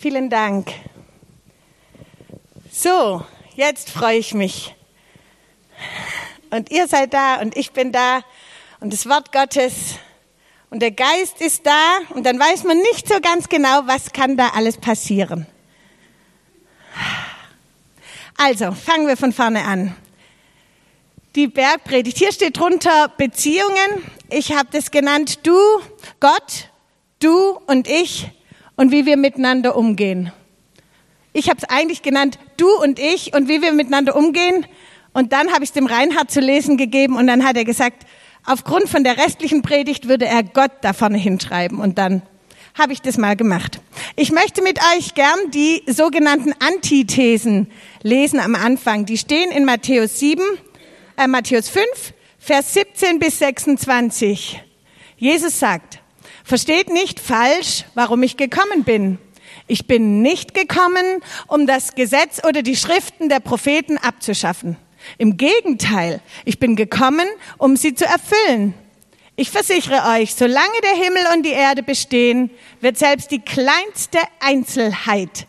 Vielen Dank. So, jetzt freue ich mich. Und ihr seid da und ich bin da und das Wort Gottes und der Geist ist da und dann weiß man nicht so ganz genau, was kann da alles passieren. Also, fangen wir von vorne an. Die Bergpredigt. Hier steht drunter Beziehungen. Ich habe das genannt du, Gott, du und ich und wie wir miteinander umgehen. Ich habe es eigentlich genannt du und ich und wie wir miteinander umgehen. Und dann habe ich es dem Reinhard zu lesen gegeben und dann hat er gesagt, aufgrund von der restlichen Predigt würde er Gott da vorne hinschreiben und dann habe ich das mal gemacht. Ich möchte mit euch gern die sogenannten Antithesen lesen am Anfang. Die stehen in Matthäus 7, äh, Matthäus 5, Vers 17 bis 26. Jesus sagt, versteht nicht falsch, warum ich gekommen bin. Ich bin nicht gekommen, um das Gesetz oder die Schriften der Propheten abzuschaffen. Im Gegenteil, ich bin gekommen, um sie zu erfüllen. Ich versichere euch, solange der Himmel und die Erde bestehen, wird selbst die kleinste Einzelheit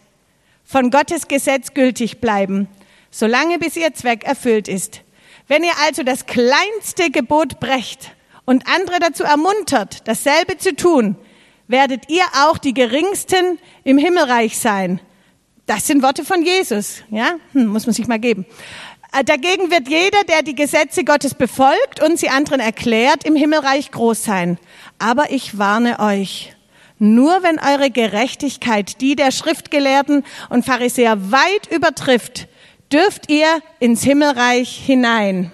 von Gottes Gesetz gültig bleiben, solange bis ihr Zweck erfüllt ist. Wenn ihr also das kleinste Gebot brecht und andere dazu ermuntert, dasselbe zu tun, werdet ihr auch die geringsten im Himmelreich sein. Das sind Worte von Jesus, ja? Hm, muss man sich mal geben. Äh, dagegen wird jeder, der die Gesetze Gottes befolgt und sie anderen erklärt, im Himmelreich groß sein. Aber ich warne euch, nur wenn eure Gerechtigkeit die der Schriftgelehrten und Pharisäer weit übertrifft, dürft ihr ins Himmelreich hinein.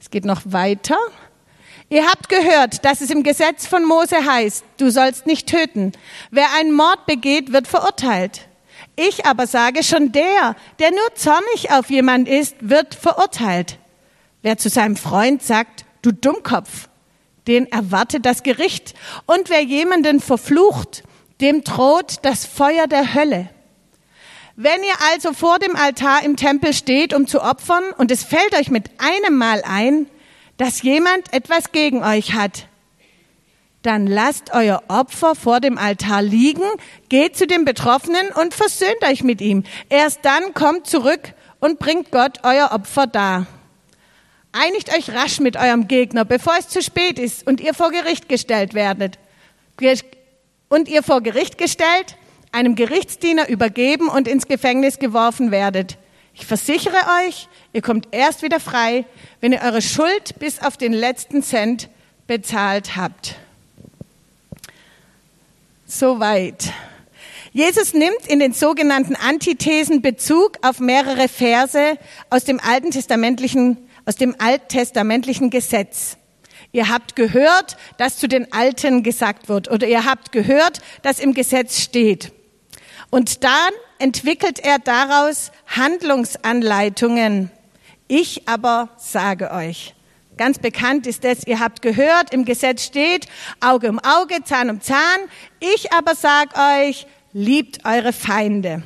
Es geht noch weiter. Ihr habt gehört, dass es im Gesetz von Mose heißt, du sollst nicht töten. Wer einen Mord begeht, wird verurteilt. Ich aber sage, schon der, der nur zornig auf jemand ist, wird verurteilt. Wer zu seinem Freund sagt, du Dummkopf, den erwartet das Gericht. Und wer jemanden verflucht, dem droht das Feuer der Hölle. Wenn ihr also vor dem Altar im Tempel steht, um zu opfern, und es fällt euch mit einem Mal ein, dass jemand etwas gegen euch hat, dann lasst euer Opfer vor dem Altar liegen, geht zu dem Betroffenen und versöhnt euch mit ihm. Erst dann kommt zurück und bringt Gott euer Opfer dar. Einigt euch rasch mit eurem Gegner, bevor es zu spät ist und ihr vor Gericht gestellt werdet. Und ihr vor Gericht gestellt, einem Gerichtsdiener übergeben und ins Gefängnis geworfen werdet. Ich versichere euch, ihr kommt erst wieder frei, wenn ihr eure Schuld bis auf den letzten Cent bezahlt habt. Soweit. Jesus nimmt in den sogenannten Antithesen Bezug auf mehrere Verse aus dem alten testamentlichen, aus dem alttestamentlichen Gesetz. Ihr habt gehört, dass zu den Alten gesagt wird oder ihr habt gehört, dass im Gesetz steht. Und dann entwickelt er daraus Handlungsanleitungen. Ich aber sage euch. Ganz bekannt ist es, ihr habt gehört, im Gesetz steht Auge um Auge, Zahn um Zahn. Ich aber sag euch, liebt eure Feinde.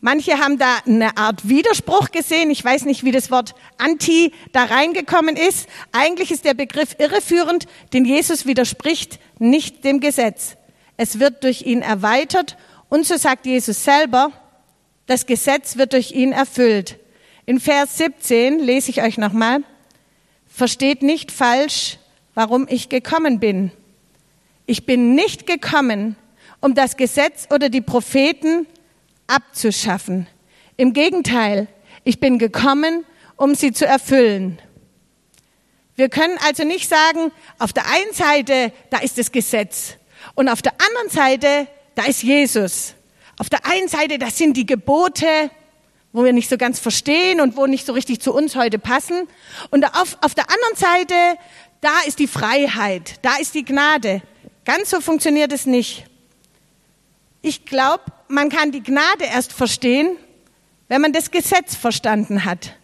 Manche haben da eine Art Widerspruch gesehen. Ich weiß nicht, wie das Wort anti da reingekommen ist. Eigentlich ist der Begriff irreführend, denn Jesus widerspricht nicht dem Gesetz. Es wird durch ihn erweitert und so sagt Jesus selber, das Gesetz wird durch ihn erfüllt. In Vers 17 lese ich euch nochmal. Versteht nicht falsch, warum ich gekommen bin. Ich bin nicht gekommen, um das Gesetz oder die Propheten abzuschaffen. Im Gegenteil, ich bin gekommen, um sie zu erfüllen. Wir können also nicht sagen, auf der einen Seite, da ist das Gesetz und auf der anderen Seite, da ist Jesus. Auf der einen Seite, das sind die Gebote, wo wir nicht so ganz verstehen und wo nicht so richtig zu uns heute passen. Und auf, auf der anderen Seite, da ist die Freiheit, da ist die Gnade. Ganz so funktioniert es nicht. Ich glaube, man kann die Gnade erst verstehen, wenn man das Gesetz verstanden hat.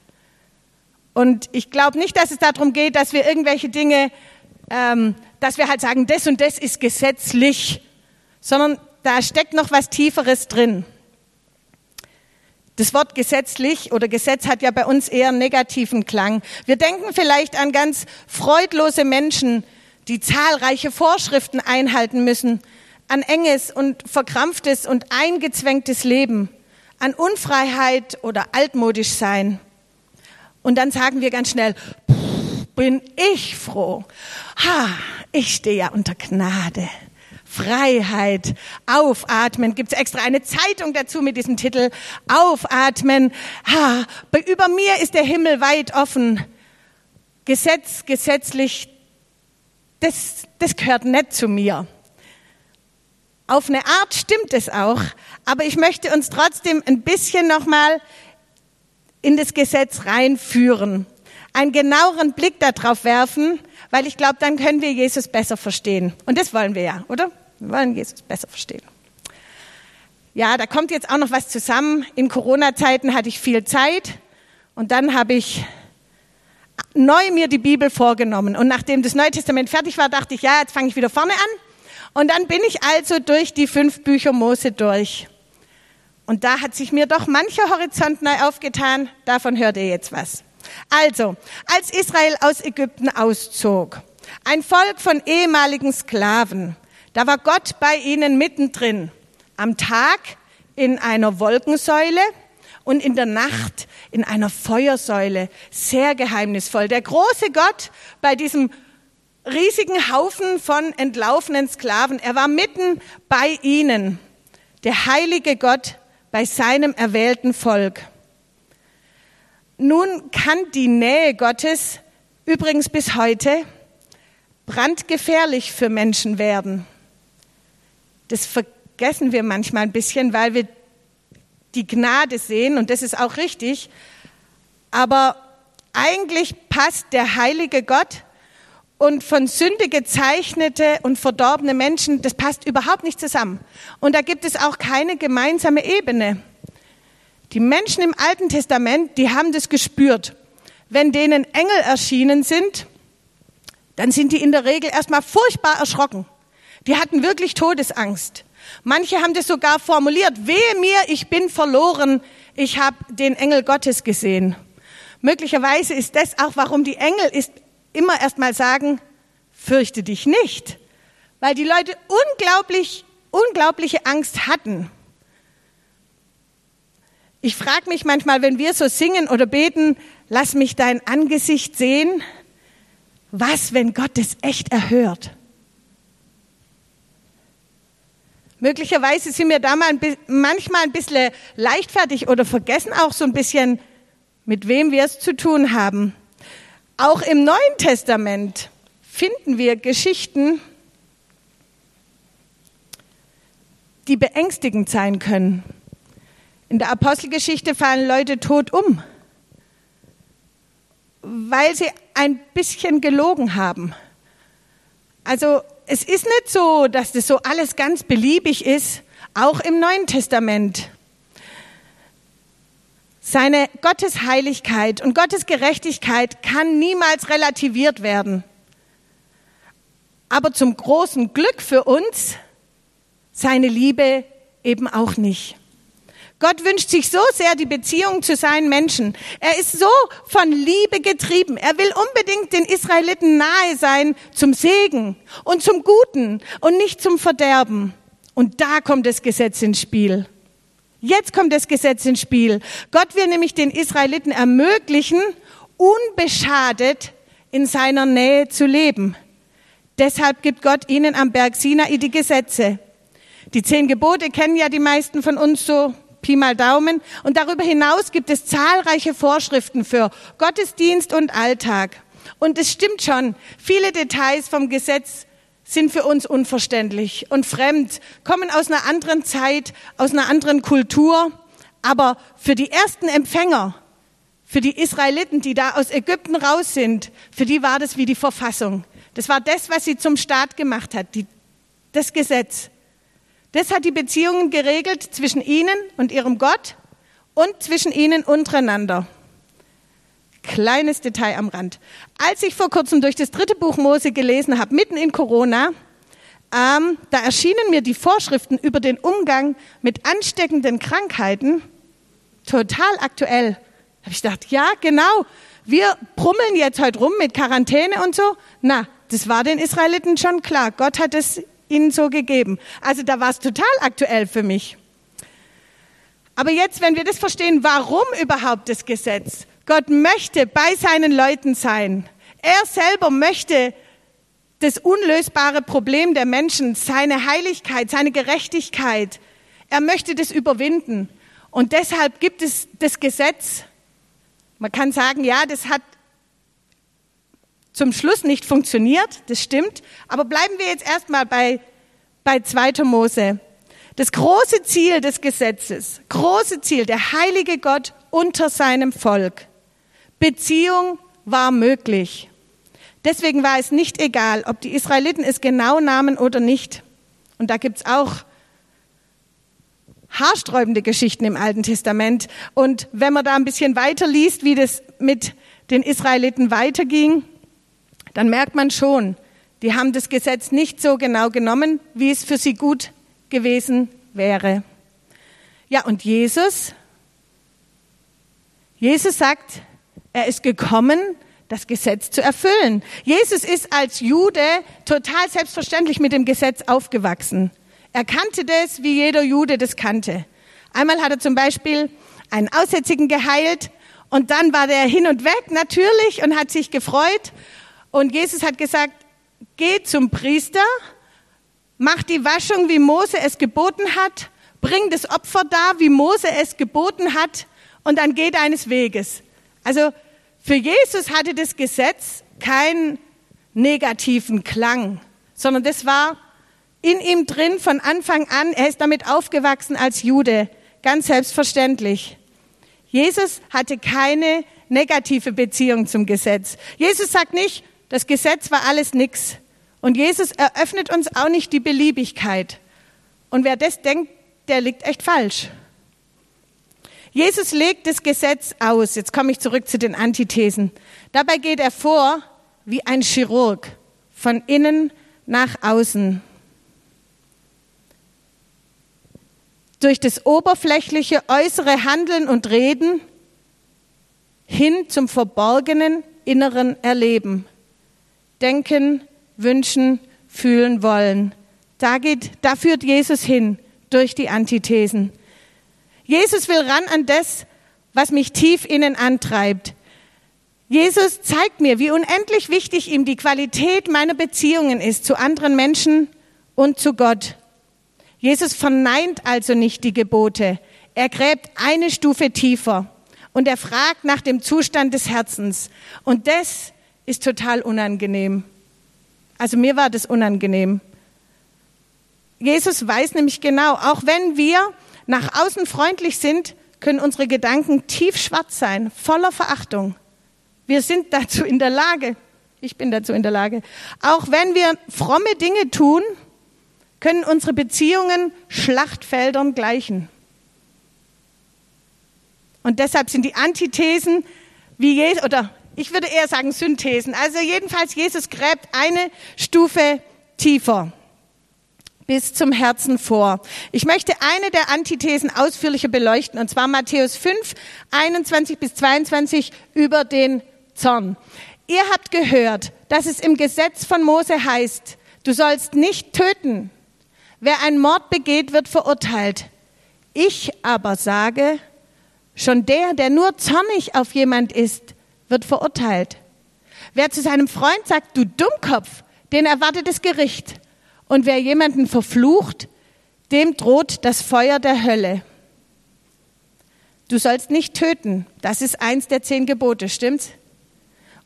Und ich glaube nicht, dass es darum geht, dass wir irgendwelche Dinge, ähm, dass wir halt sagen, das und das ist gesetzlich, sondern da steckt noch was Tieferes drin. Das Wort gesetzlich oder Gesetz hat ja bei uns eher einen negativen Klang. Wir denken vielleicht an ganz freudlose Menschen, die zahlreiche Vorschriften einhalten müssen. an enges und verkrampftes und eingezwängtes Leben, an Unfreiheit oder altmodisch sein. Und dann sagen wir ganz schnell, bin ich froh. Ha, ich stehe ja unter Gnade. Freiheit, aufatmen. Gibt es extra eine Zeitung dazu mit diesem Titel? Aufatmen. Ha, über mir ist der Himmel weit offen. Gesetz, gesetzlich, das, das gehört nicht zu mir. Auf eine Art stimmt es auch, aber ich möchte uns trotzdem ein bisschen nochmal in das Gesetz reinführen, einen genaueren Blick darauf werfen, weil ich glaube, dann können wir Jesus besser verstehen. Und das wollen wir ja, oder? Wir wollen Jesus besser verstehen. Ja, da kommt jetzt auch noch was zusammen. In Corona-Zeiten hatte ich viel Zeit und dann habe ich neu mir die Bibel vorgenommen. Und nachdem das Neue Testament fertig war, dachte ich, ja, jetzt fange ich wieder vorne an. Und dann bin ich also durch die fünf Bücher Mose durch. Und da hat sich mir doch mancher Horizont neu aufgetan. Davon hört ihr jetzt was. Also, als Israel aus Ägypten auszog, ein Volk von ehemaligen Sklaven, da war Gott bei ihnen mittendrin. Am Tag in einer Wolkensäule und in der Nacht in einer Feuersäule. Sehr geheimnisvoll. Der große Gott bei diesem riesigen Haufen von entlaufenen Sklaven. Er war mitten bei ihnen. Der heilige Gott bei seinem erwählten Volk. Nun kann die Nähe Gottes übrigens bis heute brandgefährlich für Menschen werden. Das vergessen wir manchmal ein bisschen, weil wir die Gnade sehen und das ist auch richtig. Aber eigentlich passt der heilige Gott und von Sünde gezeichnete und verdorbene Menschen, das passt überhaupt nicht zusammen. Und da gibt es auch keine gemeinsame Ebene. Die Menschen im Alten Testament, die haben das gespürt. Wenn denen Engel erschienen sind, dann sind die in der Regel erstmal furchtbar erschrocken. Die hatten wirklich Todesangst. Manche haben das sogar formuliert, wehe mir, ich bin verloren, ich habe den Engel Gottes gesehen. Möglicherweise ist das auch, warum die Engel ist, immer erstmal sagen, fürchte dich nicht, weil die Leute unglaublich, unglaubliche Angst hatten. Ich frage mich manchmal, wenn wir so singen oder beten, lass mich dein Angesicht sehen, was, wenn Gott es echt erhört? Möglicherweise sind wir da mal ein, manchmal ein bisschen leichtfertig oder vergessen auch so ein bisschen, mit wem wir es zu tun haben. Auch im Neuen Testament finden wir Geschichten, die beängstigend sein können. In der Apostelgeschichte fallen Leute tot um, weil sie ein bisschen gelogen haben. Also es ist nicht so, dass das so alles ganz beliebig ist, auch im Neuen Testament. Seine Gottesheiligkeit und Gottes Gerechtigkeit kann niemals relativiert werden. Aber zum großen Glück für uns seine Liebe eben auch nicht. Gott wünscht sich so sehr die Beziehung zu seinen Menschen. Er ist so von Liebe getrieben. Er will unbedingt den Israeliten nahe sein zum Segen und zum Guten und nicht zum Verderben. Und da kommt das Gesetz ins Spiel. Jetzt kommt das Gesetz ins Spiel. Gott will nämlich den Israeliten ermöglichen, unbeschadet in seiner Nähe zu leben. Deshalb gibt Gott ihnen am Berg Sinai die Gesetze. Die zehn Gebote kennen ja die meisten von uns so Pi mal Daumen. Und darüber hinaus gibt es zahlreiche Vorschriften für Gottesdienst und Alltag. Und es stimmt schon, viele Details vom Gesetz sind für uns unverständlich und fremd, kommen aus einer anderen Zeit, aus einer anderen Kultur. Aber für die ersten Empfänger, für die Israeliten, die da aus Ägypten raus sind, für die war das wie die Verfassung. Das war das, was sie zum Staat gemacht hat, die, das Gesetz. Das hat die Beziehungen geregelt zwischen ihnen und ihrem Gott und zwischen ihnen untereinander. Kleines Detail am Rand. Als ich vor kurzem durch das dritte Buch Mose gelesen habe, mitten in Corona, ähm, da erschienen mir die Vorschriften über den Umgang mit ansteckenden Krankheiten total aktuell. Da habe ich gedacht, ja, genau, wir brummeln jetzt heute rum mit Quarantäne und so. Na, das war den Israeliten schon klar. Gott hat es ihnen so gegeben. Also da war es total aktuell für mich. Aber jetzt, wenn wir das verstehen, warum überhaupt das Gesetz? Gott möchte bei seinen Leuten sein. Er selber möchte das unlösbare Problem der Menschen, seine Heiligkeit, seine Gerechtigkeit. Er möchte das überwinden. Und deshalb gibt es das Gesetz. Man kann sagen, ja, das hat zum Schluss nicht funktioniert, das stimmt. Aber bleiben wir jetzt erstmal bei, bei 2. Mose. Das große Ziel des Gesetzes, große Ziel, der heilige Gott unter seinem Volk. Beziehung war möglich. Deswegen war es nicht egal, ob die Israeliten es genau nahmen oder nicht. Und da gibt's auch haarsträubende Geschichten im Alten Testament. Und wenn man da ein bisschen weiter liest, wie das mit den Israeliten weiterging, dann merkt man schon, die haben das Gesetz nicht so genau genommen, wie es für sie gut gewesen wäre. Ja, und Jesus, Jesus sagt, er ist gekommen, das Gesetz zu erfüllen. Jesus ist als Jude total selbstverständlich mit dem Gesetz aufgewachsen. Er kannte das, wie jeder Jude das kannte. Einmal hat er zum Beispiel einen Aussätzigen geheilt und dann war der hin und weg natürlich und hat sich gefreut. Und Jesus hat gesagt, geh zum Priester, mach die Waschung, wie Mose es geboten hat, bring das Opfer da, wie Mose es geboten hat und dann geh deines Weges. Also für Jesus hatte das Gesetz keinen negativen Klang, sondern das war in ihm drin von Anfang an. Er ist damit aufgewachsen als Jude, ganz selbstverständlich. Jesus hatte keine negative Beziehung zum Gesetz. Jesus sagt nicht, das Gesetz war alles nix. Und Jesus eröffnet uns auch nicht die Beliebigkeit. Und wer das denkt, der liegt echt falsch. Jesus legt das Gesetz aus. Jetzt komme ich zurück zu den Antithesen. Dabei geht er vor wie ein Chirurg, von innen nach außen. durch das oberflächliche äußere Handeln und Reden hin zum verborgenen inneren Erleben. Denken, wünschen, fühlen, wollen. Da geht, da führt Jesus hin durch die Antithesen. Jesus will ran an das, was mich tief innen antreibt. Jesus zeigt mir, wie unendlich wichtig ihm die Qualität meiner Beziehungen ist zu anderen Menschen und zu Gott. Jesus verneint also nicht die Gebote. Er gräbt eine Stufe tiefer und er fragt nach dem Zustand des Herzens. Und das ist total unangenehm. Also mir war das unangenehm. Jesus weiß nämlich genau, auch wenn wir nach außen freundlich sind, können unsere Gedanken tief schwarz sein, voller Verachtung. Wir sind dazu in der Lage, ich bin dazu in der Lage, auch wenn wir fromme Dinge tun, können unsere Beziehungen Schlachtfeldern gleichen. Und deshalb sind die Antithesen wie Jesus, oder ich würde eher sagen Synthesen. Also jedenfalls, Jesus gräbt eine Stufe tiefer bis zum Herzen vor. Ich möchte eine der Antithesen ausführlicher beleuchten, und zwar Matthäus 5, 21 bis 22 über den Zorn. Ihr habt gehört, dass es im Gesetz von Mose heißt, du sollst nicht töten. Wer einen Mord begeht, wird verurteilt. Ich aber sage, schon der, der nur zornig auf jemand ist, wird verurteilt. Wer zu seinem Freund sagt, du Dummkopf, den erwartet das Gericht. Und wer jemanden verflucht, dem droht das Feuer der Hölle. Du sollst nicht töten. Das ist eins der zehn Gebote, stimmt's?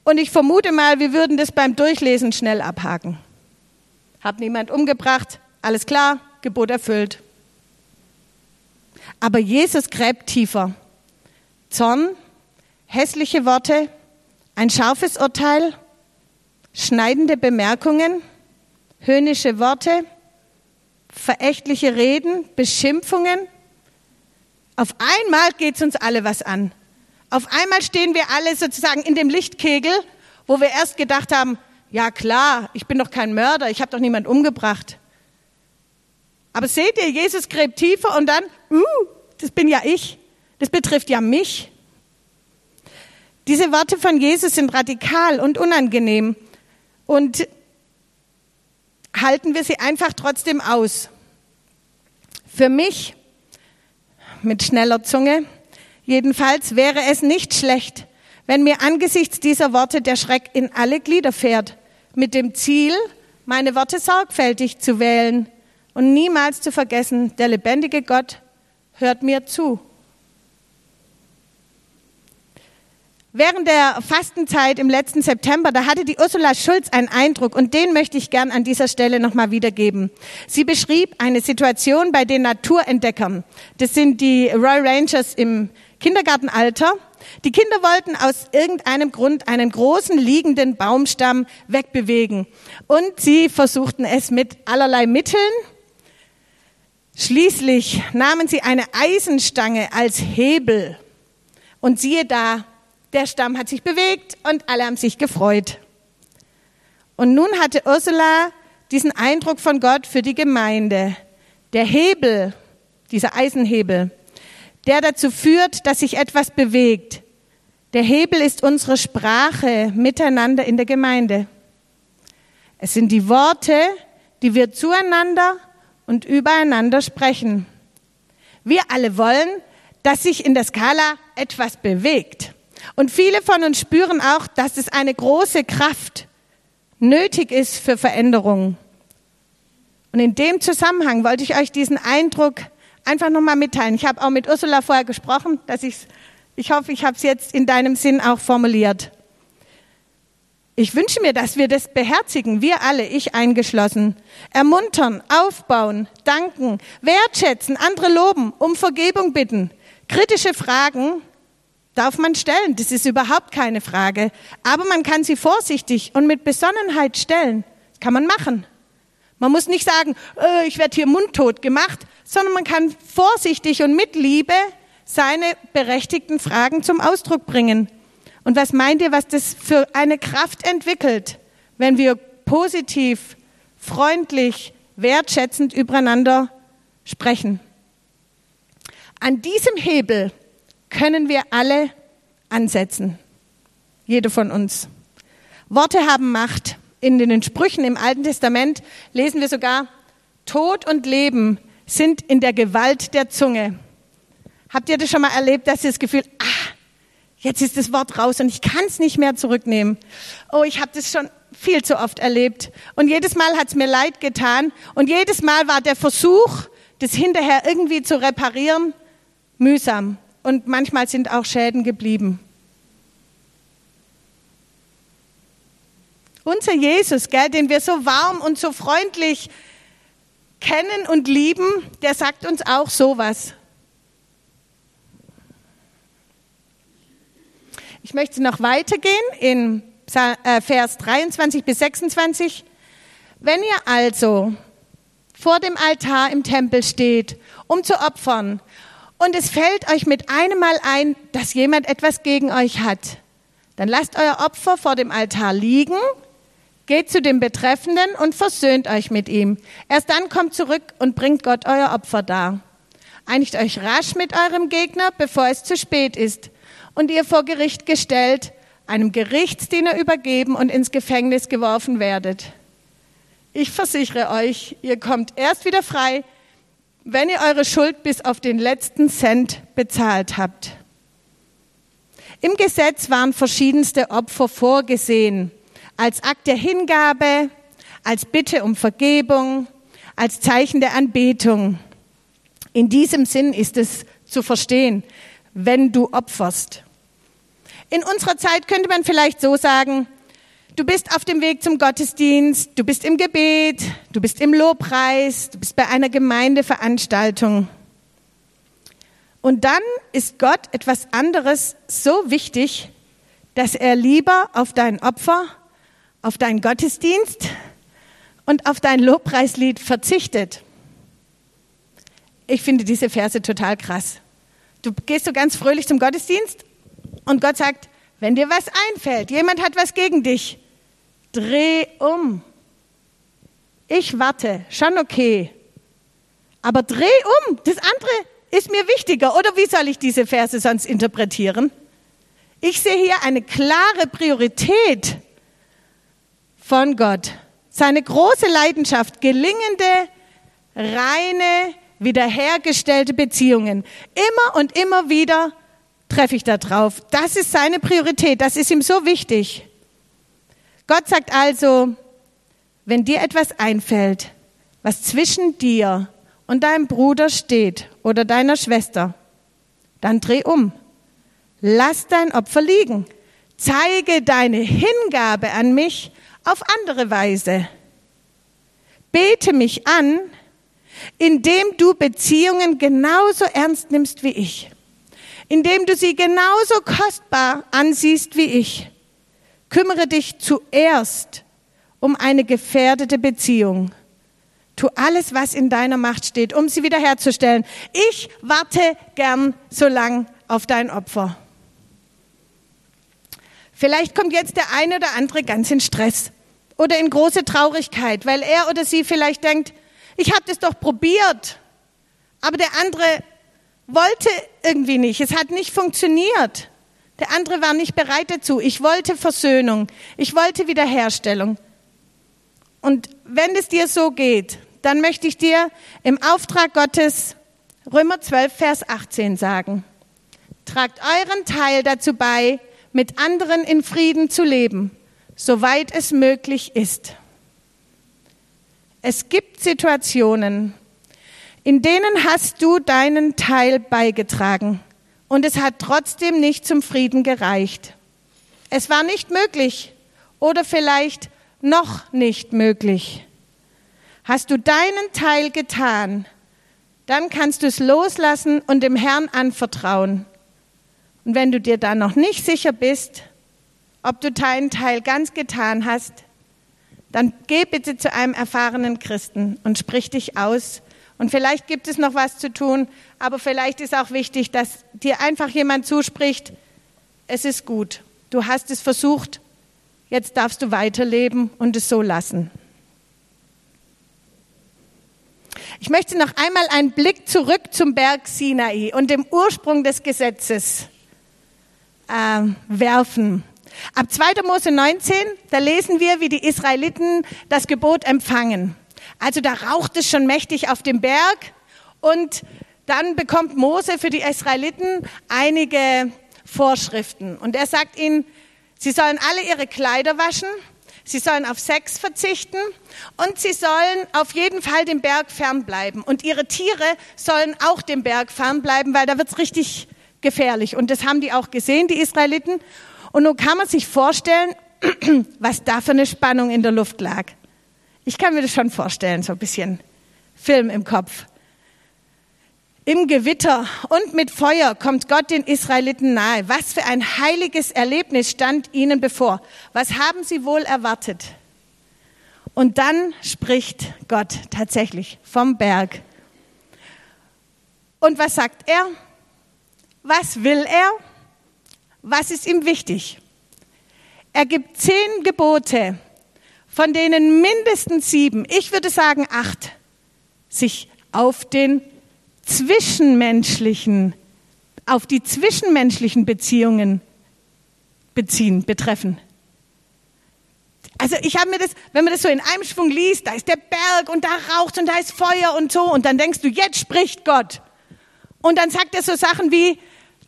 Und ich vermute mal, wir würden das beim Durchlesen schnell abhaken. Hab niemand umgebracht, alles klar, Gebot erfüllt. Aber Jesus gräbt tiefer. Zorn, hässliche Worte, ein scharfes Urteil, schneidende Bemerkungen, höhnische Worte, verächtliche Reden, Beschimpfungen. Auf einmal geht es uns alle was an. Auf einmal stehen wir alle sozusagen in dem Lichtkegel, wo wir erst gedacht haben, ja klar, ich bin doch kein Mörder, ich habe doch niemand umgebracht. Aber seht ihr, Jesus gräbt tiefer und dann, uh, das bin ja ich. Das betrifft ja mich. Diese Worte von Jesus sind radikal und unangenehm. Und halten wir sie einfach trotzdem aus. Für mich, mit schneller Zunge, jedenfalls wäre es nicht schlecht, wenn mir angesichts dieser Worte der Schreck in alle Glieder fährt, mit dem Ziel, meine Worte sorgfältig zu wählen und niemals zu vergessen, der lebendige Gott hört mir zu. Während der Fastenzeit im letzten September, da hatte die Ursula Schulz einen Eindruck und den möchte ich gern an dieser Stelle nochmal wiedergeben. Sie beschrieb eine Situation bei den Naturentdeckern. Das sind die Royal Rangers im Kindergartenalter. Die Kinder wollten aus irgendeinem Grund einen großen liegenden Baumstamm wegbewegen und sie versuchten es mit allerlei Mitteln. Schließlich nahmen sie eine Eisenstange als Hebel und siehe da, der Stamm hat sich bewegt und alle haben sich gefreut. Und nun hatte Ursula diesen Eindruck von Gott für die Gemeinde. Der Hebel, dieser Eisenhebel, der dazu führt, dass sich etwas bewegt. Der Hebel ist unsere Sprache miteinander in der Gemeinde. Es sind die Worte, die wir zueinander und übereinander sprechen. Wir alle wollen, dass sich in der Skala etwas bewegt. Und viele von uns spüren auch, dass es eine große Kraft nötig ist für Veränderung. Und in dem Zusammenhang wollte ich euch diesen Eindruck einfach nochmal mitteilen. Ich habe auch mit Ursula vorher gesprochen, dass ich, ich hoffe, ich habe es jetzt in deinem Sinn auch formuliert. Ich wünsche mir, dass wir das beherzigen, wir alle, ich eingeschlossen. Ermuntern, aufbauen, danken, wertschätzen, andere loben, um Vergebung bitten, kritische Fragen darf man stellen. Das ist überhaupt keine Frage. Aber man kann sie vorsichtig und mit Besonnenheit stellen. Das kann man machen. Man muss nicht sagen, äh, ich werde hier mundtot gemacht, sondern man kann vorsichtig und mit Liebe seine berechtigten Fragen zum Ausdruck bringen. Und was meint ihr, was das für eine Kraft entwickelt, wenn wir positiv, freundlich, wertschätzend übereinander sprechen? An diesem Hebel können wir alle ansetzen. Jede von uns. Worte haben Macht. In den Sprüchen im Alten Testament lesen wir sogar, Tod und Leben sind in der Gewalt der Zunge. Habt ihr das schon mal erlebt, dass ihr das Gefühl, ah, jetzt ist das Wort raus und ich kann es nicht mehr zurücknehmen. Oh, ich habe das schon viel zu oft erlebt. Und jedes Mal hat es mir leid getan. Und jedes Mal war der Versuch, das hinterher irgendwie zu reparieren, mühsam und manchmal sind auch Schäden geblieben. Unser Jesus, gell, den wir so warm und so freundlich kennen und lieben, der sagt uns auch sowas. Ich möchte noch weitergehen in äh, Vers 23 bis 26. Wenn ihr also vor dem Altar im Tempel steht, um zu opfern, und es fällt euch mit einem Mal ein, dass jemand etwas gegen euch hat, dann lasst euer Opfer vor dem Altar liegen, geht zu dem Betreffenden und versöhnt euch mit ihm. Erst dann kommt zurück und bringt Gott euer Opfer dar. Einigt euch rasch mit eurem Gegner, bevor es zu spät ist und ihr vor Gericht gestellt, einem Gerichtsdiener übergeben und ins Gefängnis geworfen werdet. Ich versichere euch, ihr kommt erst wieder frei, wenn ihr eure Schuld bis auf den letzten Cent bezahlt habt. Im Gesetz waren verschiedenste Opfer vorgesehen, als Akt der Hingabe, als Bitte um Vergebung, als Zeichen der Anbetung. In diesem Sinn ist es zu verstehen, wenn du opferst. In unserer Zeit könnte man vielleicht so sagen, Du bist auf dem Weg zum Gottesdienst, du bist im Gebet, du bist im Lobpreis, du bist bei einer Gemeindeveranstaltung. Und dann ist Gott etwas anderes so wichtig, dass er lieber auf dein Opfer, auf deinen Gottesdienst und auf dein Lobpreislied verzichtet. Ich finde diese Verse total krass. Du gehst so ganz fröhlich zum Gottesdienst und Gott sagt, wenn dir was einfällt, jemand hat was gegen dich, dreh um. Ich warte, schon okay. Aber dreh um. Das andere ist mir wichtiger. Oder wie soll ich diese Verse sonst interpretieren? Ich sehe hier eine klare Priorität von Gott. seine große Leidenschaft, gelingende, reine, wiederhergestellte Beziehungen. Immer und immer wieder treffe ich da drauf. Das ist seine Priorität, das ist ihm so wichtig. Gott sagt also, wenn dir etwas einfällt, was zwischen dir und deinem Bruder steht oder deiner Schwester, dann dreh um. Lass dein Opfer liegen. Zeige deine Hingabe an mich auf andere Weise. Bete mich an, indem du Beziehungen genauso ernst nimmst wie ich, indem du sie genauso kostbar ansiehst wie ich. Kümmere dich zuerst um eine gefährdete Beziehung. Tu alles, was in deiner Macht steht, um sie wiederherzustellen. Ich warte gern so lang auf dein Opfer. Vielleicht kommt jetzt der eine oder andere ganz in Stress oder in große Traurigkeit, weil er oder sie vielleicht denkt, ich habe das doch probiert, aber der andere wollte irgendwie nicht, es hat nicht funktioniert. Der andere war nicht bereit dazu. Ich wollte Versöhnung, ich wollte Wiederherstellung. Und wenn es dir so geht, dann möchte ich dir im Auftrag Gottes Römer 12, Vers 18 sagen. Tragt euren Teil dazu bei, mit anderen in Frieden zu leben, soweit es möglich ist. Es gibt Situationen, in denen hast du deinen Teil beigetragen und es hat trotzdem nicht zum Frieden gereicht. Es war nicht möglich oder vielleicht noch nicht möglich. Hast du deinen Teil getan, dann kannst du es loslassen und dem Herrn anvertrauen. Und wenn du dir dann noch nicht sicher bist, ob du deinen Teil ganz getan hast, dann geh bitte zu einem erfahrenen Christen und sprich dich aus. Und vielleicht gibt es noch was zu tun, aber vielleicht ist auch wichtig, dass dir einfach jemand zuspricht, es ist gut, du hast es versucht jetzt darfst du weiterleben und es so lassen. Ich möchte noch einmal einen Blick zurück zum Berg Sinai und dem Ursprung des Gesetzes äh, werfen. Ab 2. Mose 19, da lesen wir, wie die Israeliten das Gebot empfangen. Also da raucht es schon mächtig auf dem Berg und dann bekommt Mose für die Israeliten einige Vorschriften. Und er sagt ihnen, Sie sollen alle ihre Kleider waschen, sie sollen auf Sex verzichten und sie sollen auf jeden Fall dem Berg fernbleiben. Und ihre Tiere sollen auch dem Berg fernbleiben, weil da wird's richtig gefährlich. Und das haben die auch gesehen, die Israeliten. Und nun kann man sich vorstellen, was da für eine Spannung in der Luft lag. Ich kann mir das schon vorstellen, so ein bisschen Film im Kopf. Im Gewitter und mit Feuer kommt Gott den Israeliten nahe. Was für ein heiliges Erlebnis stand ihnen bevor. Was haben sie wohl erwartet? Und dann spricht Gott tatsächlich vom Berg. Und was sagt er? Was will er? Was ist ihm wichtig? Er gibt zehn Gebote, von denen mindestens sieben, ich würde sagen acht, sich auf den zwischenmenschlichen, auf die zwischenmenschlichen Beziehungen beziehen, betreffen. Also ich habe mir das, wenn man das so in einem Schwung liest, da ist der Berg und da raucht und da ist Feuer und so und dann denkst du, jetzt spricht Gott. Und dann sagt er so Sachen wie,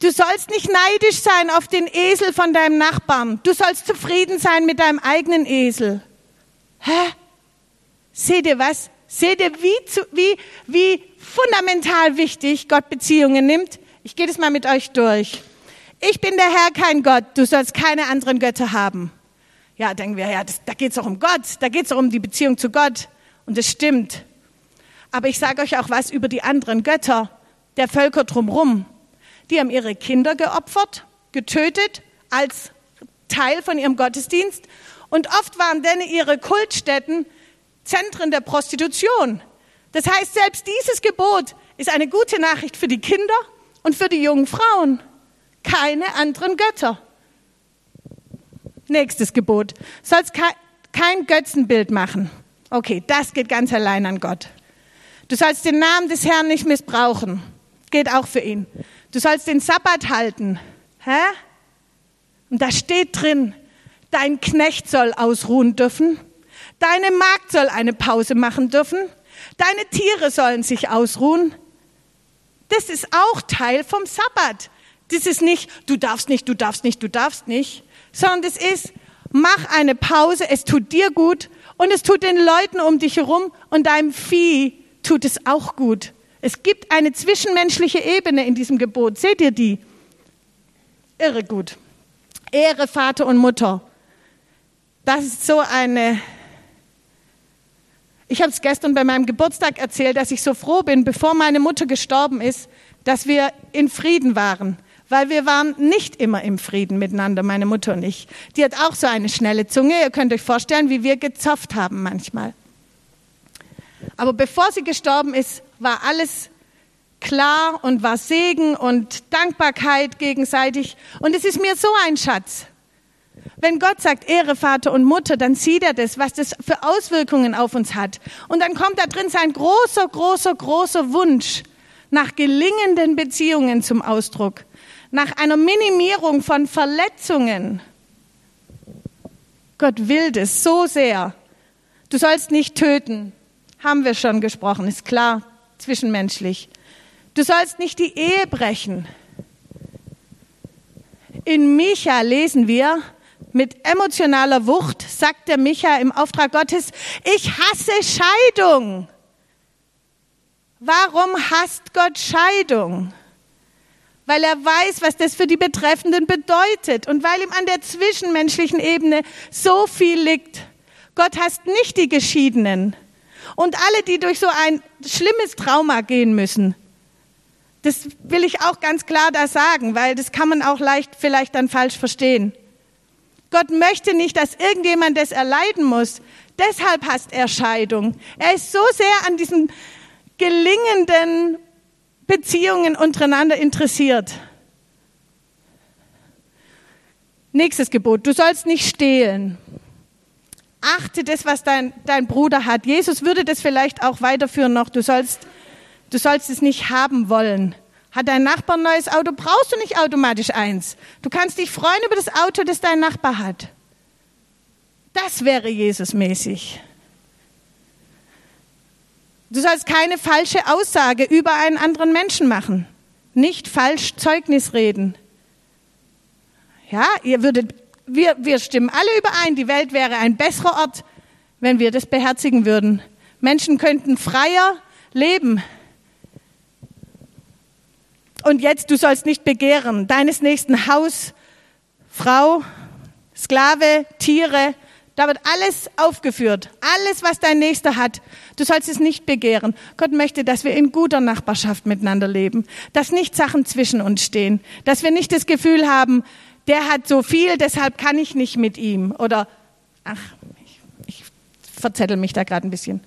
du sollst nicht neidisch sein auf den Esel von deinem Nachbarn. Du sollst zufrieden sein mit deinem eigenen Esel. Hä? Seht ihr was? Seht ihr, wie, zu, wie, wie fundamental wichtig Gott Beziehungen nimmt? Ich gehe das mal mit euch durch. Ich bin der Herr, kein Gott. Du sollst keine anderen Götter haben. Ja, denken wir, ja, das, da geht es doch um Gott. Da geht es doch um die Beziehung zu Gott. Und das stimmt. Aber ich sage euch auch was über die anderen Götter der Völker drumherum. Die haben ihre Kinder geopfert, getötet als Teil von ihrem Gottesdienst. Und oft waren denn ihre Kultstätten Zentren der Prostitution. Das heißt, selbst dieses Gebot ist eine gute Nachricht für die Kinder und für die jungen Frauen. Keine anderen Götter. Nächstes Gebot. Sollst kein Götzenbild machen. Okay, das geht ganz allein an Gott. Du sollst den Namen des Herrn nicht missbrauchen. Geht auch für ihn. Du sollst den Sabbat halten. Hä? Und da steht drin, dein Knecht soll ausruhen dürfen Deine Magd soll eine Pause machen dürfen. Deine Tiere sollen sich ausruhen. Das ist auch Teil vom Sabbat. Das ist nicht, du darfst nicht, du darfst nicht, du darfst nicht, sondern das ist, mach eine Pause, es tut dir gut und es tut den Leuten um dich herum und deinem Vieh tut es auch gut. Es gibt eine zwischenmenschliche Ebene in diesem Gebot. Seht ihr die? Irre gut. Ehre Vater und Mutter. Das ist so eine. Ich habe es gestern bei meinem Geburtstag erzählt, dass ich so froh bin, bevor meine Mutter gestorben ist, dass wir in Frieden waren. Weil wir waren nicht immer im Frieden miteinander, meine Mutter und ich. Die hat auch so eine schnelle Zunge. Ihr könnt euch vorstellen, wie wir gezopft haben manchmal. Aber bevor sie gestorben ist, war alles klar und war Segen und Dankbarkeit gegenseitig. Und es ist mir so ein Schatz. Wenn Gott sagt, Ehre Vater und Mutter, dann sieht er das, was das für Auswirkungen auf uns hat. Und dann kommt da drin sein großer, großer, großer Wunsch nach gelingenden Beziehungen zum Ausdruck, nach einer Minimierung von Verletzungen. Gott will das so sehr. Du sollst nicht töten, haben wir schon gesprochen, ist klar, zwischenmenschlich. Du sollst nicht die Ehe brechen. In Micha lesen wir, mit emotionaler Wucht sagt der Micha im Auftrag Gottes, ich hasse Scheidung. Warum hasst Gott Scheidung? Weil er weiß, was das für die Betreffenden bedeutet und weil ihm an der zwischenmenschlichen Ebene so viel liegt. Gott hasst nicht die Geschiedenen und alle, die durch so ein schlimmes Trauma gehen müssen. Das will ich auch ganz klar da sagen, weil das kann man auch leicht vielleicht dann falsch verstehen. Gott möchte nicht, dass irgendjemand das erleiden muss. Deshalb hasst er Scheidung. Er ist so sehr an diesen gelingenden Beziehungen untereinander interessiert. Nächstes Gebot. Du sollst nicht stehlen. Achte das, was dein, dein Bruder hat. Jesus würde das vielleicht auch weiterführen noch. Du sollst Du sollst es nicht haben wollen. Hat dein Nachbar ein neues Auto, brauchst du nicht automatisch eins. Du kannst dich freuen über das Auto, das dein Nachbar hat. Das wäre Jesusmäßig. Du sollst keine falsche Aussage über einen anderen Menschen machen. Nicht falsch Zeugnis reden. Ja, ihr würdet, wir, wir stimmen alle überein, die Welt wäre ein besserer Ort, wenn wir das beherzigen würden. Menschen könnten freier leben. Und jetzt, du sollst nicht begehren deines nächsten Haus, Frau, Sklave, Tiere. Da wird alles aufgeführt. Alles, was dein Nächster hat. Du sollst es nicht begehren. Gott möchte, dass wir in guter Nachbarschaft miteinander leben. Dass nicht Sachen zwischen uns stehen. Dass wir nicht das Gefühl haben, der hat so viel, deshalb kann ich nicht mit ihm. Oder, ach, ich, ich verzettel mich da gerade ein bisschen.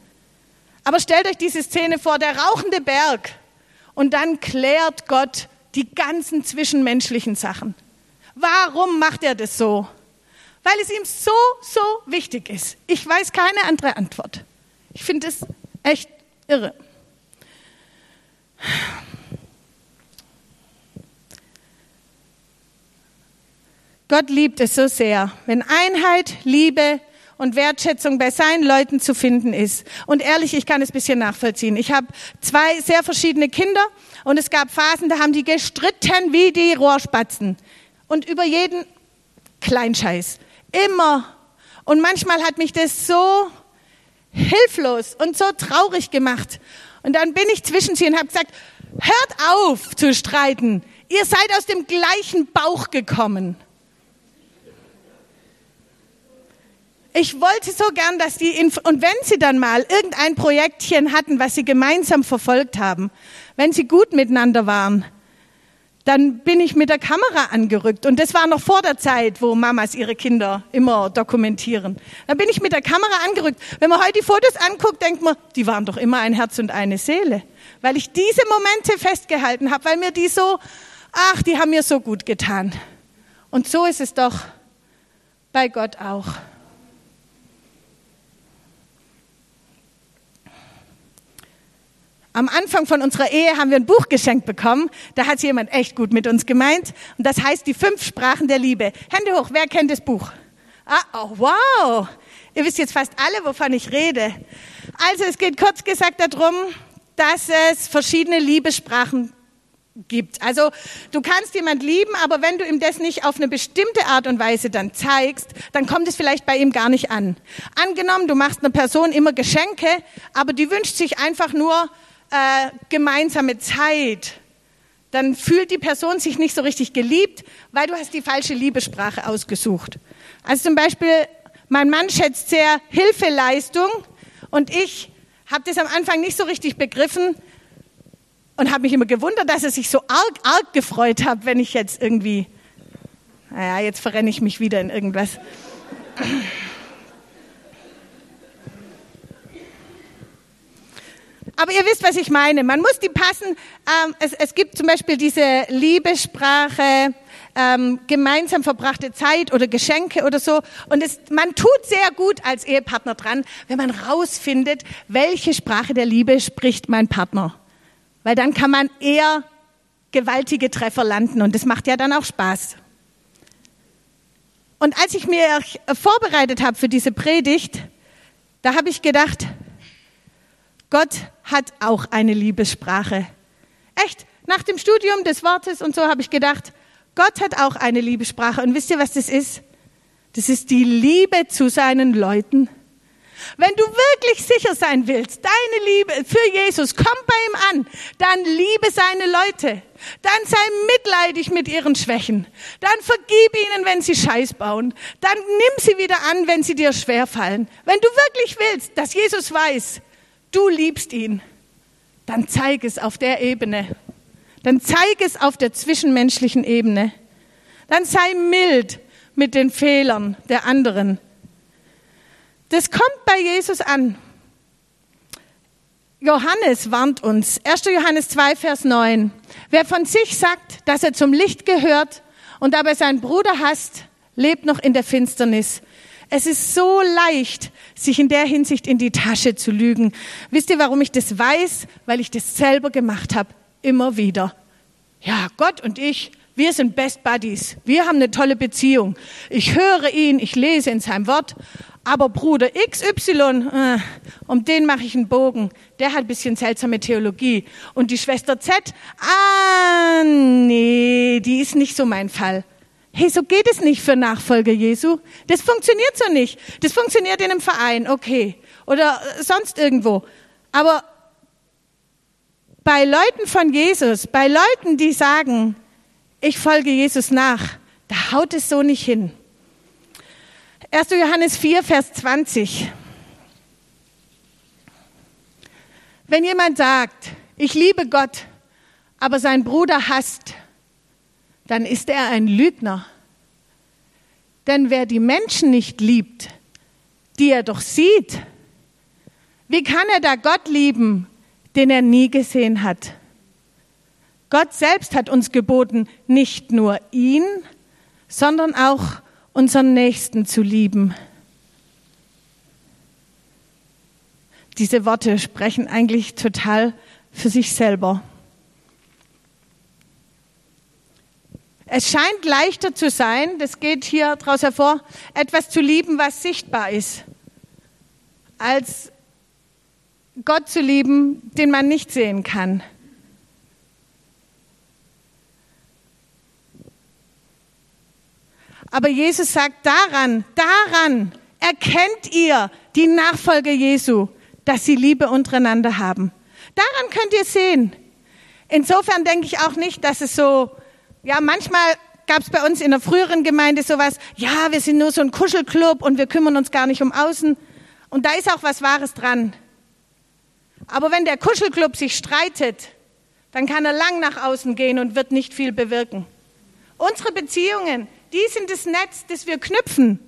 Aber stellt euch diese Szene vor, der rauchende Berg. Und dann klärt Gott die ganzen zwischenmenschlichen Sachen. Warum macht er das so? Weil es ihm so, so wichtig ist. Ich weiß keine andere Antwort. Ich finde es echt irre. Gott liebt es so sehr, wenn Einheit, Liebe, und Wertschätzung bei seinen Leuten zu finden ist. Und ehrlich, ich kann es bisschen nachvollziehen. Ich habe zwei sehr verschiedene Kinder und es gab Phasen, da haben die gestritten wie die Rohrspatzen. Und über jeden Kleinscheiß. Immer. Und manchmal hat mich das so hilflos und so traurig gemacht. Und dann bin ich zwischen sie und habe gesagt, hört auf zu streiten. Ihr seid aus dem gleichen Bauch gekommen. Ich wollte so gern, dass die, und wenn sie dann mal irgendein Projektchen hatten, was sie gemeinsam verfolgt haben, wenn sie gut miteinander waren, dann bin ich mit der Kamera angerückt. Und das war noch vor der Zeit, wo Mamas ihre Kinder immer dokumentieren. Dann bin ich mit der Kamera angerückt. Wenn man heute die Fotos anguckt, denkt man, die waren doch immer ein Herz und eine Seele. Weil ich diese Momente festgehalten habe, weil mir die so, ach, die haben mir so gut getan. Und so ist es doch bei Gott auch. Am Anfang von unserer Ehe haben wir ein Buch geschenkt bekommen. Da hat jemand echt gut mit uns gemeint. Und das heißt die fünf Sprachen der Liebe. Hände hoch, wer kennt das Buch? Ah, oh, wow. Ihr wisst jetzt fast alle, wovon ich rede. Also es geht kurz gesagt darum, dass es verschiedene Liebessprachen gibt. Also du kannst jemand lieben, aber wenn du ihm das nicht auf eine bestimmte Art und Weise dann zeigst, dann kommt es vielleicht bei ihm gar nicht an. Angenommen, du machst einer Person immer Geschenke, aber die wünscht sich einfach nur äh, gemeinsame Zeit, dann fühlt die Person sich nicht so richtig geliebt, weil du hast die falsche Liebessprache ausgesucht. Also zum Beispiel, mein Mann schätzt sehr Hilfeleistung und ich habe das am Anfang nicht so richtig begriffen und habe mich immer gewundert, dass er sich so arg, arg gefreut hat, wenn ich jetzt irgendwie, naja, jetzt verrenne ich mich wieder in irgendwas. Aber ihr wisst, was ich meine. Man muss die passen. Ähm, es, es, gibt zum Beispiel diese Liebessprache, ähm, gemeinsam verbrachte Zeit oder Geschenke oder so. Und es, man tut sehr gut als Ehepartner dran, wenn man rausfindet, welche Sprache der Liebe spricht mein Partner. Weil dann kann man eher gewaltige Treffer landen und das macht ja dann auch Spaß. Und als ich mir vorbereitet habe für diese Predigt, da habe ich gedacht, Gott hat auch eine Liebessprache. Echt, nach dem Studium des Wortes und so habe ich gedacht, Gott hat auch eine Liebessprache. Und wisst ihr, was das ist? Das ist die Liebe zu seinen Leuten. Wenn du wirklich sicher sein willst, deine Liebe für Jesus kommt bei ihm an, dann liebe seine Leute. Dann sei mitleidig mit ihren Schwächen. Dann vergib ihnen, wenn sie Scheiß bauen. Dann nimm sie wieder an, wenn sie dir schwerfallen. Wenn du wirklich willst, dass Jesus weiß, du liebst ihn, dann zeig es auf der Ebene. Dann zeig es auf der zwischenmenschlichen Ebene. Dann sei mild mit den Fehlern der anderen. Das kommt bei Jesus an. Johannes warnt uns. 1. Johannes 2, Vers 9. Wer von sich sagt, dass er zum Licht gehört und dabei seinen Bruder hasst, lebt noch in der Finsternis. Es ist so leicht, sich in der Hinsicht in die Tasche zu lügen. Wisst ihr, warum ich das weiß? Weil ich das selber gemacht habe. Immer wieder. Ja, Gott und ich, wir sind Best Buddies. Wir haben eine tolle Beziehung. Ich höre ihn, ich lese in seinem Wort. Aber Bruder XY, äh, um den mache ich einen Bogen. Der hat ein bisschen seltsame Theologie. Und die Schwester Z, ah, nee, die ist nicht so mein Fall. Hey, so geht es nicht für Nachfolger Jesu. Das funktioniert so nicht. Das funktioniert in einem Verein, okay. Oder sonst irgendwo. Aber bei Leuten von Jesus, bei Leuten, die sagen, ich folge Jesus nach, da haut es so nicht hin. 1. Johannes 4, Vers 20. Wenn jemand sagt, ich liebe Gott, aber sein Bruder hasst, dann ist er ein Lügner. Denn wer die Menschen nicht liebt, die er doch sieht, wie kann er da Gott lieben, den er nie gesehen hat? Gott selbst hat uns geboten, nicht nur ihn, sondern auch unseren Nächsten zu lieben. Diese Worte sprechen eigentlich total für sich selber. Es scheint leichter zu sein, das geht hier daraus hervor, etwas zu lieben, was sichtbar ist, als Gott zu lieben, den man nicht sehen kann. Aber Jesus sagt, daran, daran erkennt ihr die Nachfolger Jesu, dass sie Liebe untereinander haben. Daran könnt ihr sehen. Insofern denke ich auch nicht, dass es so ja, manchmal gab es bei uns in der früheren Gemeinde sowas, ja, wir sind nur so ein Kuschelclub und wir kümmern uns gar nicht um außen. Und da ist auch was Wahres dran. Aber wenn der Kuschelclub sich streitet, dann kann er lang nach außen gehen und wird nicht viel bewirken. Unsere Beziehungen, die sind das Netz, das wir knüpfen.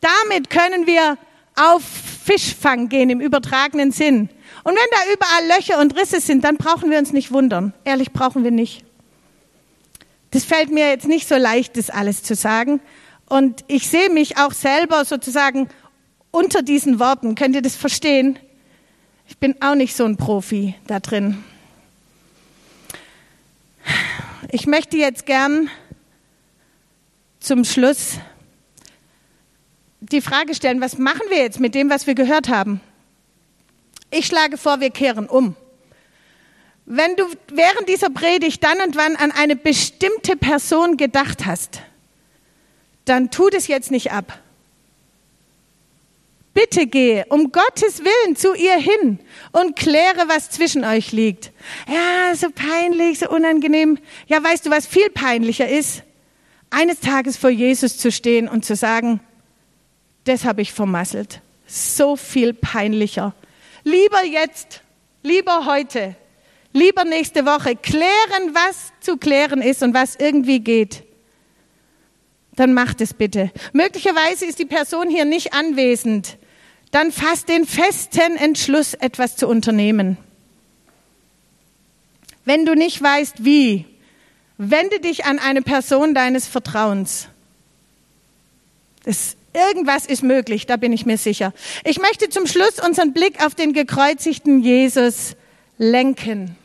Damit können wir auf Fischfang gehen im übertragenen Sinn. Und wenn da überall Löcher und Risse sind, dann brauchen wir uns nicht wundern. Ehrlich brauchen wir nicht. Das fällt mir jetzt nicht so leicht, das alles zu sagen. Und ich sehe mich auch selber sozusagen unter diesen Worten. Könnt ihr das verstehen? Ich bin auch nicht so ein Profi da drin. Ich möchte jetzt gern zum Schluss die Frage stellen, was machen wir jetzt mit dem, was wir gehört haben? Ich schlage vor, wir kehren um. Wenn du während dieser Predigt dann und wann an eine bestimmte Person gedacht hast, dann tu das jetzt nicht ab. Bitte gehe um Gottes Willen zu ihr hin und kläre, was zwischen euch liegt. Ja, so peinlich, so unangenehm. Ja, weißt du, was viel peinlicher ist? Eines Tages vor Jesus zu stehen und zu sagen, das habe ich vermasselt. So viel peinlicher. Lieber jetzt, lieber heute, lieber nächste Woche klären, was zu klären ist und was irgendwie geht. Dann macht es bitte. Möglicherweise ist die Person hier nicht anwesend dann fass den festen Entschluss, etwas zu unternehmen. Wenn du nicht weißt, wie, wende dich an eine Person deines Vertrauens. Das, irgendwas ist möglich, da bin ich mir sicher. Ich möchte zum Schluss unseren Blick auf den gekreuzigten Jesus lenken.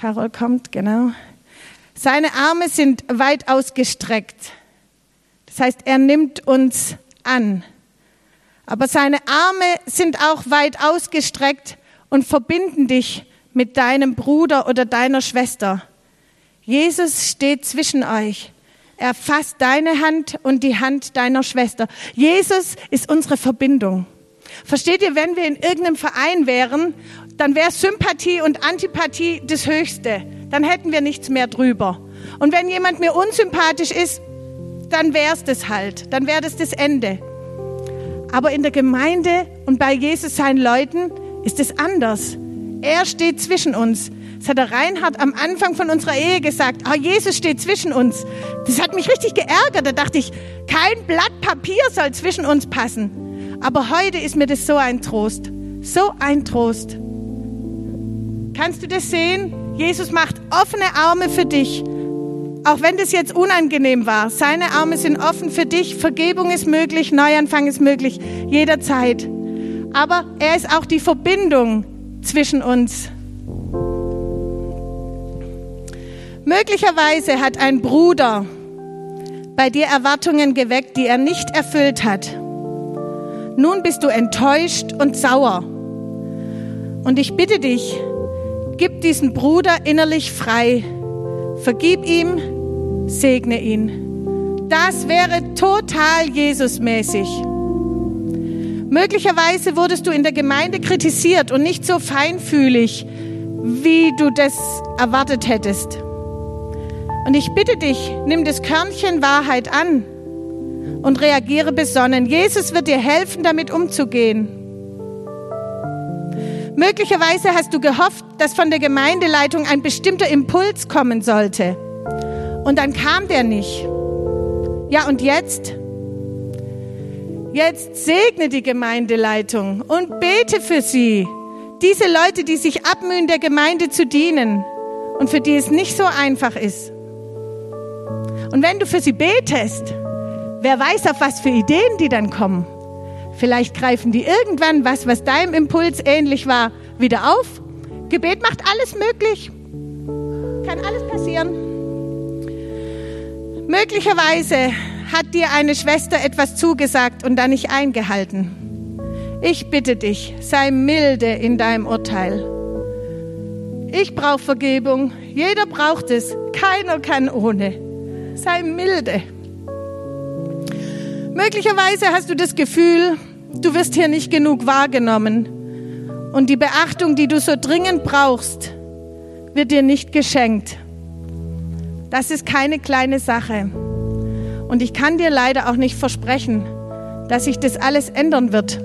Carol kommt, genau. Seine Arme sind weit ausgestreckt. Das heißt, er nimmt uns an. Aber seine Arme sind auch weit ausgestreckt und verbinden dich mit deinem Bruder oder deiner Schwester. Jesus steht zwischen euch. Er fasst deine Hand und die Hand deiner Schwester. Jesus ist unsere Verbindung. Versteht ihr, wenn wir in irgendeinem Verein wären, dann wäre Sympathie und Antipathie das Höchste. Dann hätten wir nichts mehr drüber. Und wenn jemand mir unsympathisch ist, dann wäre es das halt. Dann wäre das das Ende. Aber in der Gemeinde und bei Jesus seinen Leuten ist es anders. Er steht zwischen uns. Das hat der Reinhard am Anfang von unserer Ehe gesagt. Oh, Jesus steht zwischen uns. Das hat mich richtig geärgert. Da dachte ich, kein Blatt Papier soll zwischen uns passen. Aber heute ist mir das so ein Trost. So ein Trost. Kannst du das sehen? Jesus macht offene Arme für dich auch wenn das jetzt unangenehm war, seine Arme sind offen für dich. Vergebung ist möglich, Neuanfang ist möglich, jederzeit. Aber er ist auch die Verbindung zwischen uns. Möglicherweise hat ein Bruder bei dir Erwartungen geweckt, die er nicht erfüllt hat. Nun bist du enttäuscht und sauer. Und ich bitte dich, gib diesen Bruder innerlich frei Vergib ihm, segne ihn. Das wäre total Jesusmäßig. Möglicherweise wurdest du in der Gemeinde kritisiert und nicht so feinfühlig, wie du das erwartet hättest. Und ich bitte dich, nimm das Körnchen Wahrheit an und reagiere besonnen. Jesus wird dir helfen, damit umzugehen. Möglicherweise hast du gehofft, dass von der Gemeindeleitung ein bestimmter Impuls kommen sollte. Und dann kam der nicht. Ja, und jetzt? Jetzt segne die Gemeindeleitung und bete für sie. Diese Leute, die sich abmühen, der Gemeinde zu dienen und für die es nicht so einfach ist. Und wenn du für sie betest, wer weiß, auf was für Ideen die dann kommen. Vielleicht greifen die irgendwann was, was deinem Impuls ähnlich war, wieder auf. Gebet macht alles möglich. Kann alles passieren. Möglicherweise hat dir eine Schwester etwas zugesagt und dann nicht eingehalten. Ich bitte dich, sei milde in deinem Urteil. Ich brauche Vergebung. Jeder braucht es. Keiner kann ohne. Sei milde. Möglicherweise hast du das Gefühl, Du wirst hier nicht genug wahrgenommen. Und die Beachtung, die du so dringend brauchst, wird dir nicht geschenkt. Das ist keine kleine Sache. Und ich kann dir leider auch nicht versprechen, dass sich das alles ändern wird.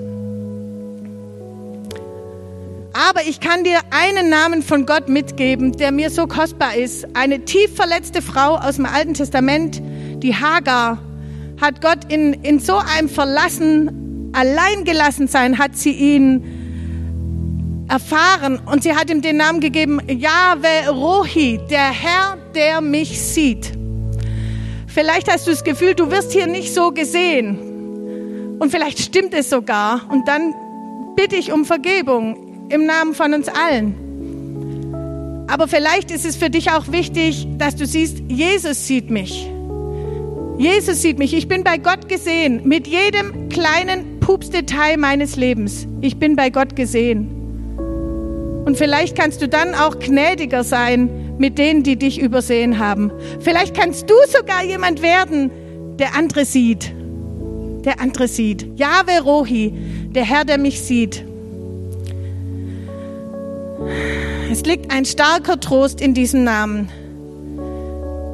Aber ich kann dir einen Namen von Gott mitgeben, der mir so kostbar ist. Eine tief verletzte Frau aus dem Alten Testament, die Hagar, hat Gott in, in so einem Verlassen allein gelassen sein, hat sie ihn erfahren und sie hat ihm den Namen gegeben, Yahweh Rohi, der Herr, der mich sieht. Vielleicht hast du das Gefühl, du wirst hier nicht so gesehen. Und vielleicht stimmt es sogar. Und dann bitte ich um Vergebung im Namen von uns allen. Aber vielleicht ist es für dich auch wichtig, dass du siehst, Jesus sieht mich. Jesus sieht mich. Ich bin bei Gott gesehen. Mit jedem kleinen Pupsdetail meines Lebens. Ich bin bei Gott gesehen. Und vielleicht kannst du dann auch gnädiger sein mit denen, die dich übersehen haben. Vielleicht kannst du sogar jemand werden, der andere sieht. Der andere sieht. Jahwe Rohi, der Herr, der mich sieht. Es liegt ein starker Trost in diesem Namen.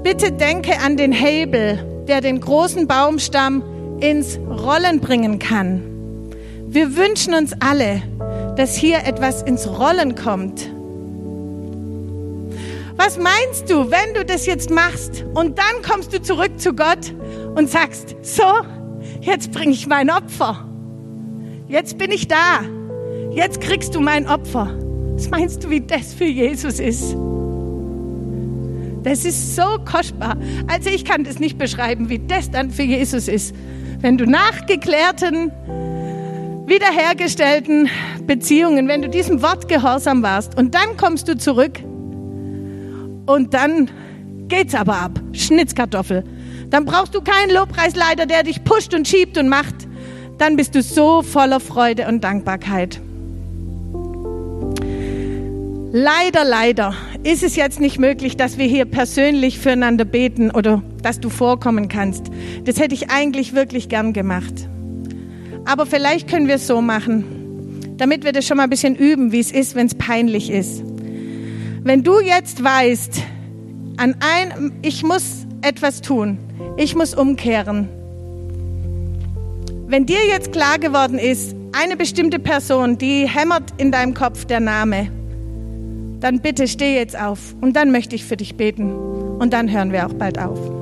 Bitte denke an den Hebel, der den großen Baumstamm ins Rollen bringen kann. Wir wünschen uns alle, dass hier etwas ins Rollen kommt. Was meinst du, wenn du das jetzt machst und dann kommst du zurück zu Gott und sagst, so, jetzt bringe ich mein Opfer. Jetzt bin ich da. Jetzt kriegst du mein Opfer. Was meinst du, wie das für Jesus ist? Das ist so kostbar. Also ich kann das nicht beschreiben, wie das dann für Jesus ist. Wenn du nachgeklärten, wiederhergestellten Beziehungen, wenn du diesem Wort gehorsam warst und dann kommst du zurück und dann geht's aber ab. Schnitzkartoffel. Dann brauchst du keinen Lobpreisleiter, der dich pusht und schiebt und macht. Dann bist du so voller Freude und Dankbarkeit. Leider, leider ist es jetzt nicht möglich, dass wir hier persönlich füreinander beten oder dass du vorkommen kannst. Das hätte ich eigentlich wirklich gern gemacht. Aber vielleicht können wir es so machen, damit wir das schon mal ein bisschen üben, wie es ist, wenn es peinlich ist. Wenn du jetzt weißt, an ein, ich muss etwas tun, ich muss umkehren. Wenn dir jetzt klar geworden ist, eine bestimmte Person, die hämmert in deinem Kopf der Name, dann bitte steh jetzt auf und dann möchte ich für dich beten und dann hören wir auch bald auf.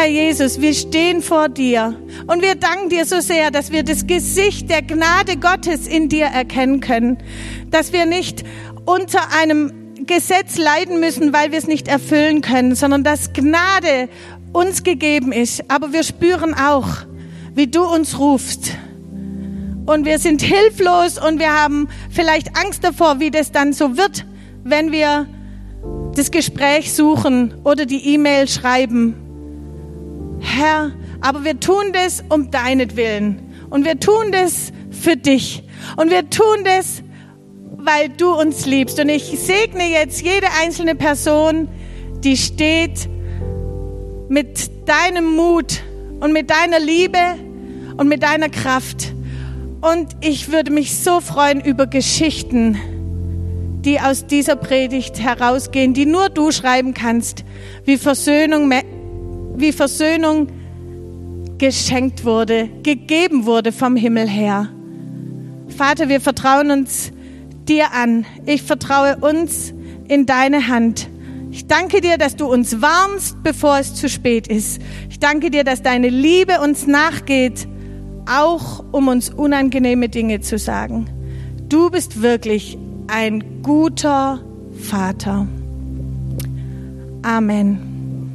Herr Jesus, wir stehen vor dir und wir danken dir so sehr, dass wir das Gesicht der Gnade Gottes in dir erkennen können, dass wir nicht unter einem Gesetz leiden müssen, weil wir es nicht erfüllen können, sondern dass Gnade uns gegeben ist. Aber wir spüren auch, wie du uns rufst. Und wir sind hilflos und wir haben vielleicht Angst davor, wie das dann so wird, wenn wir das Gespräch suchen oder die E-Mail schreiben. Herr, aber wir tun das um deinetwillen. Und wir tun das für dich. Und wir tun das, weil du uns liebst. Und ich segne jetzt jede einzelne Person, die steht mit deinem Mut und mit deiner Liebe und mit deiner Kraft. Und ich würde mich so freuen über Geschichten, die aus dieser Predigt herausgehen, die nur du schreiben kannst, wie Versöhnung wie Versöhnung geschenkt wurde, gegeben wurde vom Himmel her. Vater, wir vertrauen uns dir an. Ich vertraue uns in deine Hand. Ich danke dir, dass du uns warnst, bevor es zu spät ist. Ich danke dir, dass deine Liebe uns nachgeht, auch um uns unangenehme Dinge zu sagen. Du bist wirklich ein guter Vater. Amen.